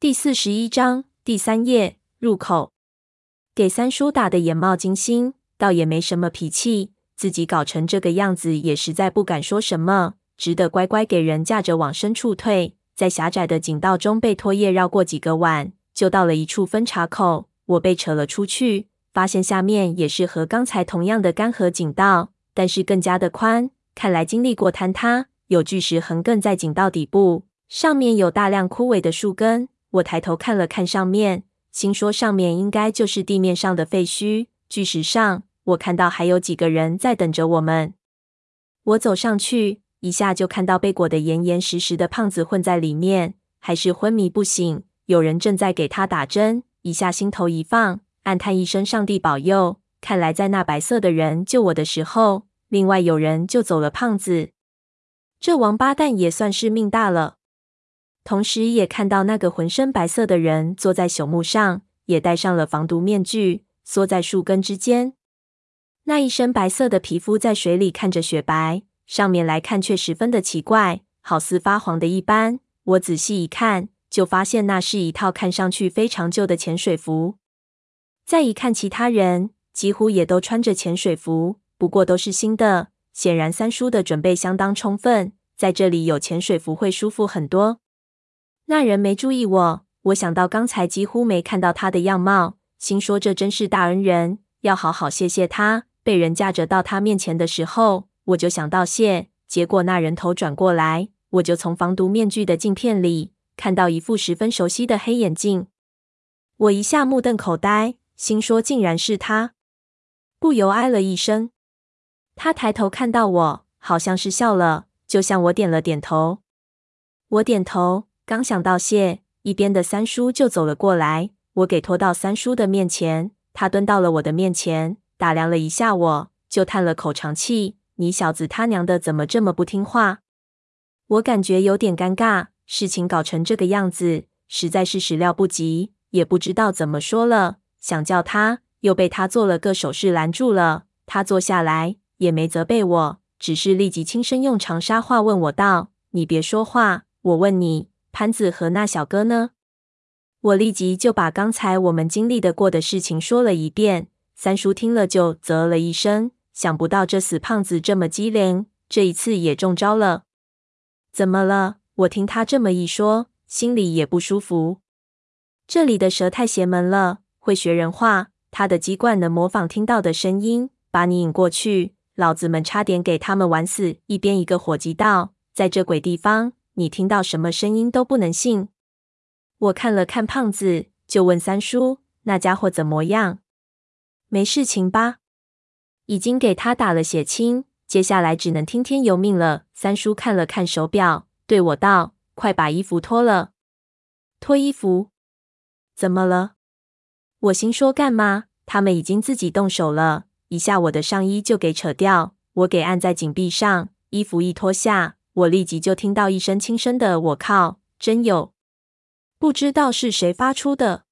第四十一章第三页入口，给三叔打得眼冒金星，倒也没什么脾气，自己搞成这个样子，也实在不敢说什么，只得乖乖给人架着往深处退。在狭窄的井道中被拖曳绕过几个弯，就到了一处分岔口。我被扯了出去，发现下面也是和刚才同样的干涸井道，但是更加的宽。看来经历过坍塌，有巨石横亘在井道底部，上面有大量枯萎的树根。我抬头看了看上面，心说上面应该就是地面上的废墟。巨石上，我看到还有几个人在等着我们。我走上去，一下就看到被裹得严严实实的胖子混在里面，还是昏迷不醒。有人正在给他打针，一下心头一放，暗叹一声：“上帝保佑！”看来在那白色的人救我的时候，另外有人救走了胖子。这王八蛋也算是命大了。同时，也看到那个浑身白色的人坐在朽木上，也戴上了防毒面具，缩在树根之间。那一身白色的皮肤在水里看着雪白，上面来看却十分的奇怪，好似发黄的一般。我仔细一看，就发现那是一套看上去非常旧的潜水服。再一看其他人，几乎也都穿着潜水服，不过都是新的。显然三叔的准备相当充分，在这里有潜水服会舒服很多。那人没注意我，我想到刚才几乎没看到他的样貌，心说这真是大恩人，要好好谢谢他。被人架着到他面前的时候，我就想道谢。结果那人头转过来，我就从防毒面具的镜片里看到一副十分熟悉的黑眼镜。我一下目瞪口呆，心说竟然是他，不由哎了一声。他抬头看到我，好像是笑了，就向我点了点头。我点头。刚想道谢，一边的三叔就走了过来，我给拖到三叔的面前，他蹲到了我的面前，打量了一下我，就叹了口长气：“你小子他娘的怎么这么不听话？”我感觉有点尴尬，事情搞成这个样子，实在是始料不及，也不知道怎么说了。想叫他，又被他做了个手势拦住了。他坐下来，也没责备我，只是立即轻声用长沙话问我道：“你别说话，我问你。”潘子和那小哥呢？我立即就把刚才我们经历的过的事情说了一遍。三叔听了就啧了一声，想不到这死胖子这么机灵，这一次也中招了。怎么了？我听他这么一说，心里也不舒服。这里的蛇太邪门了，会学人话。他的机关能模仿听到的声音，把你引过去。老子们差点给他们玩死。一边一个伙计道，在这鬼地方。你听到什么声音都不能信。我看了看胖子，就问三叔：“那家伙怎么样？没事情吧？”已经给他打了血清，接下来只能听天由命了。三叔看了看手表，对我道：“快把衣服脱了。”脱衣服？怎么了？我心说干嘛？他们已经自己动手了，一下我的上衣就给扯掉，我给按在井壁上，衣服一脱下。我立即就听到一声轻声的“我靠”，真有，不知道是谁发出的。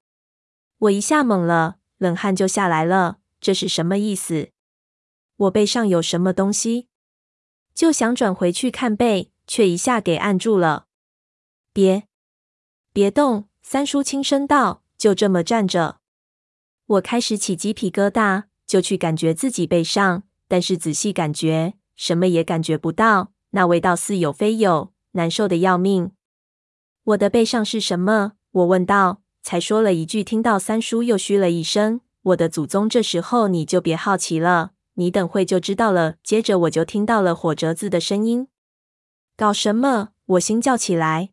我一下懵了，冷汗就下来了。这是什么意思？我背上有什么东西？就想转回去看背，却一下给按住了。别，别动！三叔轻声道：“就这么站着。”我开始起鸡皮疙瘩，就去感觉自己背上，但是仔细感觉，什么也感觉不到。那味道似有非有，难受得要命。我的背上是什么？我问道，才说了一句，听到三叔又嘘了一声。我的祖宗，这时候你就别好奇了，你等会就知道了。接着我就听到了火折子的声音。搞什么？我心叫起来，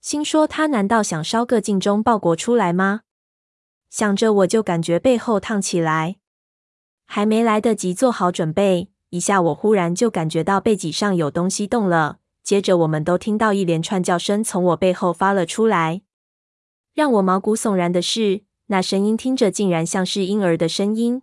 心说他难道想烧个尽忠报国出来吗？想着我就感觉背后烫起来，还没来得及做好准备。一下，我忽然就感觉到背脊上有东西动了。接着，我们都听到一连串叫声从我背后发了出来。让我毛骨悚然的是，那声音听着竟然像是婴儿的声音。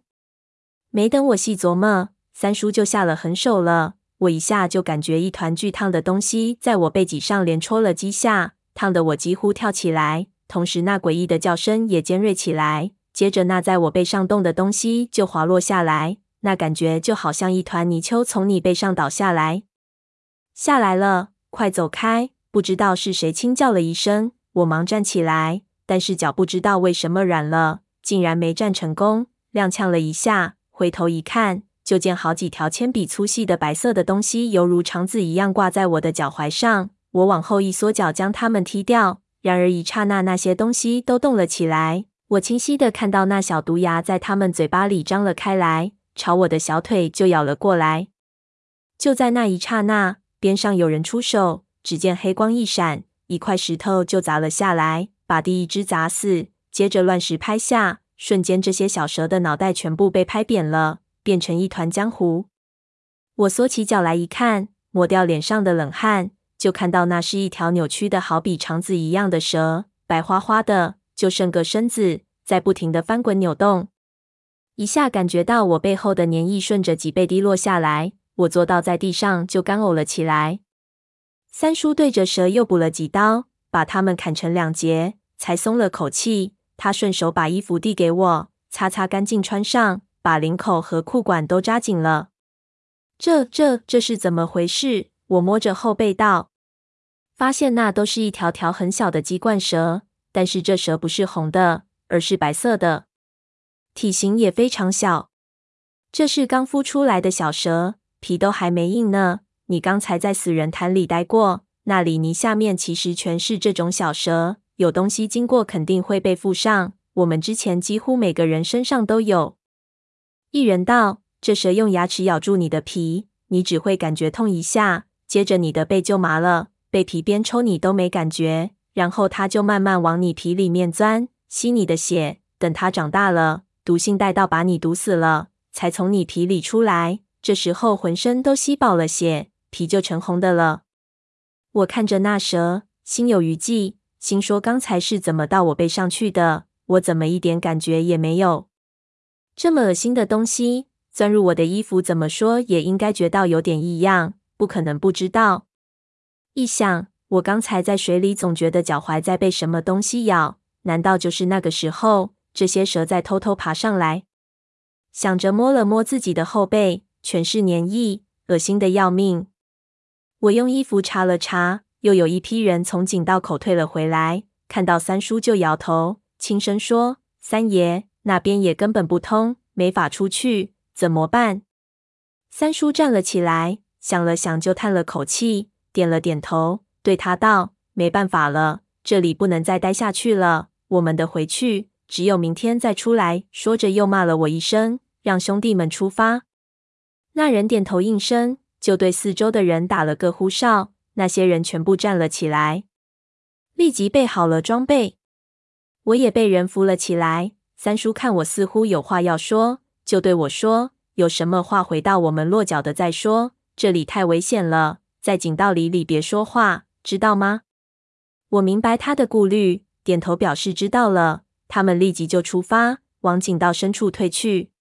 没等我细琢磨，三叔就下了狠手了。我一下就感觉一团巨烫的东西在我背脊上连戳了几下，烫得我几乎跳起来。同时，那诡异的叫声也尖锐起来。接着，那在我背上动的东西就滑落下来。那感觉就好像一团泥鳅从你背上倒下来，下来了，快走开！不知道是谁轻叫了一声，我忙站起来，但是脚不知道为什么软了，竟然没站成功，踉跄了一下，回头一看，就见好几条铅笔粗细的白色的东西，犹如肠子一样挂在我的脚踝上。我往后一缩脚，将它们踢掉。然而一刹那，那些东西都动了起来。我清晰的看到那小毒牙在它们嘴巴里张了开来，朝我的小腿就咬了过来。就在那一刹那，边上有人出手，只见黑光一闪，一块石头就砸了下来，把第一只砸死。接着乱石拍下，瞬间这些小蛇的脑袋全部被拍扁了，变成一团浆糊。我缩起脚来一看，抹掉脸上的冷汗。就看到那是一条扭曲的好比肠子一样的蛇，白花花的，就剩个身子在不停的翻滚扭动。一下感觉到我背后的粘液顺着脊背滴落下来，我坐倒在地上就干呕了起来。三叔对着蛇又补了几刀，把它们砍成两截，才松了口气。他顺手把衣服递给我，擦擦干净穿上，把领口和裤管都扎紧了。这、这、这是怎么回事？我摸着后背道，发现那都是一条条很小的鸡冠蛇，但是这蛇不是红的，而是白色的，体型也非常小。这是刚孵出来的小蛇，皮都还没硬呢。你刚才在死人潭里待过，那里泥下面其实全是这种小蛇，有东西经过肯定会被附上。我们之前几乎每个人身上都有。一人道：这蛇用牙齿咬住你的皮，你只会感觉痛一下。接着你的背就麻了，被皮鞭抽你都没感觉，然后它就慢慢往你皮里面钻，吸你的血。等它长大了，毒性带到把你毒死了，才从你皮里出来。这时候浑身都吸饱了血，皮就成红的了。我看着那蛇，心有余悸，心说刚才是怎么到我背上去的？我怎么一点感觉也没有？这么恶心的东西钻入我的衣服，怎么说也应该觉到有点异样。不可能不知道。一想，我刚才在水里总觉得脚踝在被什么东西咬，难道就是那个时候这些蛇在偷偷爬上来？想着摸了摸自己的后背，全是粘液，恶心的要命。我用衣服擦了擦，又有一批人从井道口退了回来，看到三叔就摇头，轻声说：“三爷，那边也根本不通，没法出去，怎么办？”三叔站了起来。想了想，就叹了口气，点了点头，对他道：“没办法了，这里不能再待下去了。我们得回去，只有明天再出来。”说着，又骂了我一声，让兄弟们出发。那人点头应声，就对四周的人打了个呼哨，那些人全部站了起来，立即备好了装备。我也被人扶了起来。三叔看我似乎有话要说，就对我说：“有什么话，回到我们落脚的再说。”这里太危险了，在井道里里别说话，知道吗？我明白他的顾虑，点头表示知道了。他们立即就出发，往井道深处退去。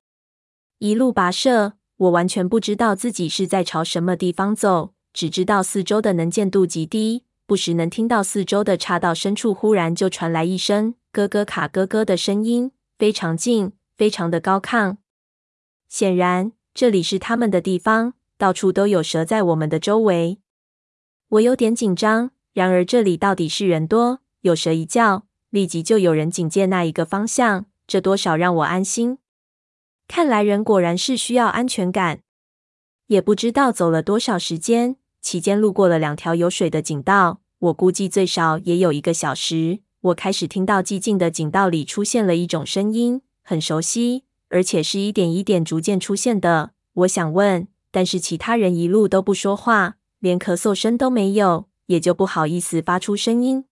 一路跋涉，我完全不知道自己是在朝什么地方走，只知道四周的能见度极低，不时能听到四周的岔道深处忽然就传来一声咯咯卡咯咯的声音，非常近，非常的高亢。显然，这里是他们的地方。到处都有蛇在我们的周围，我有点紧张。然而这里到底是人多，有蛇一叫，立即就有人警戒那一个方向，这多少让我安心。看来人果然是需要安全感。也不知道走了多少时间，期间路过了两条有水的井道，我估计最少也有一个小时。我开始听到寂静的井道里出现了一种声音，很熟悉，而且是一点一点逐渐出现的。我想问。但是其他人一路都不说话，连咳嗽声都没有，也就不好意思发出声音。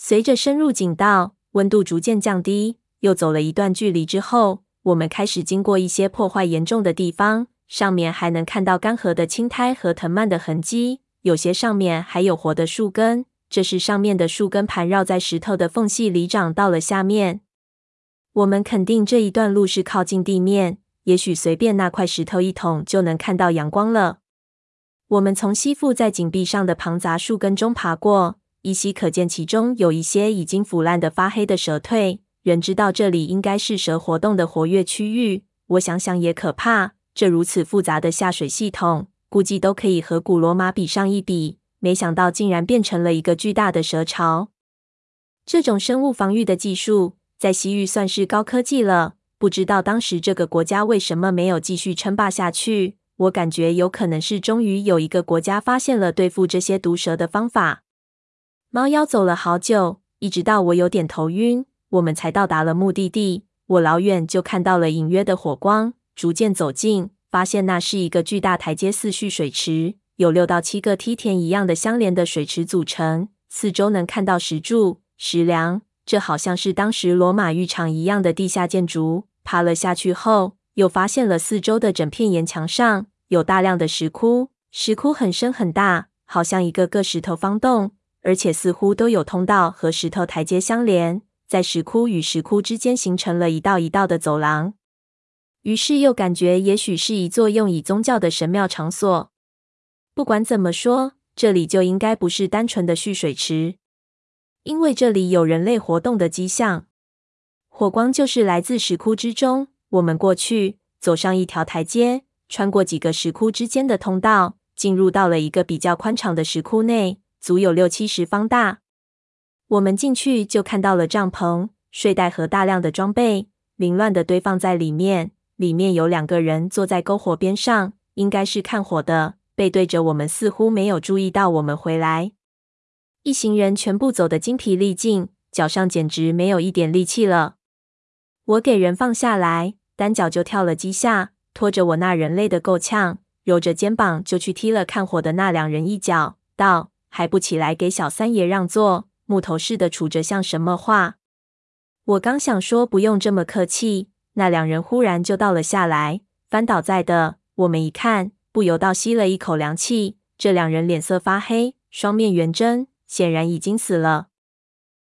随着深入井道，温度逐渐降低，又走了一段距离之后，我们开始经过一些破坏严重的地方，上面还能看到干涸的青苔和藤蔓的痕迹，有些上面还有活的树根，这是上面的树根盘绕在石头的缝隙里长到了下面。我们肯定这一段路是靠近地面。也许随便那块石头一捅就能看到阳光了。我们从吸附在井壁上的庞杂树根中爬过，依稀可见其中有一些已经腐烂的发黑的蛇蜕。人知道这里应该是蛇活动的活跃区域。我想想也可怕，这如此复杂的下水系统，估计都可以和古罗马比上一比。没想到竟然变成了一个巨大的蛇巢。这种生物防御的技术在西域算是高科技了。不知道当时这个国家为什么没有继续称霸下去？我感觉有可能是终于有一个国家发现了对付这些毒蛇的方法。猫妖走了好久，一直到我有点头晕，我们才到达了目的地。我老远就看到了隐约的火光，逐渐走近，发现那是一个巨大台阶式蓄水池，有六到七个梯田一样的相连的水池组成，四周能看到石柱、石梁，这好像是当时罗马浴场一样的地下建筑。爬了下去后，又发现了四周的整片岩墙上有大量的石窟，石窟很深很大，好像一个个石头方洞，而且似乎都有通道和石头台阶相连。在石窟与石窟之间形成了一道一道的走廊，于是又感觉也许是一座用以宗教的神庙场所。不管怎么说，这里就应该不是单纯的蓄水池，因为这里有人类活动的迹象。火光就是来自石窟之中。我们过去，走上一条台阶，穿过几个石窟之间的通道，进入到了一个比较宽敞的石窟内，足有六七十方大。我们进去就看到了帐篷、睡袋和大量的装备，凌乱的堆放在里面。里面有两个人坐在篝火边上，应该是看火的，背对着我们，似乎没有注意到我们回来。一行人全部走得精疲力尽，脚上简直没有一点力气了。我给人放下来，单脚就跳了几下，拖着我那人类的够呛，揉着肩膀就去踢了看火的那两人一脚，道：“还不起来，给小三爷让座。”木头似的杵着，像什么话？我刚想说不用这么客气，那两人忽然就倒了下来，翻倒在的。我们一看，不由倒吸了一口凉气。这两人脸色发黑，双面圆睁，显然已经死了。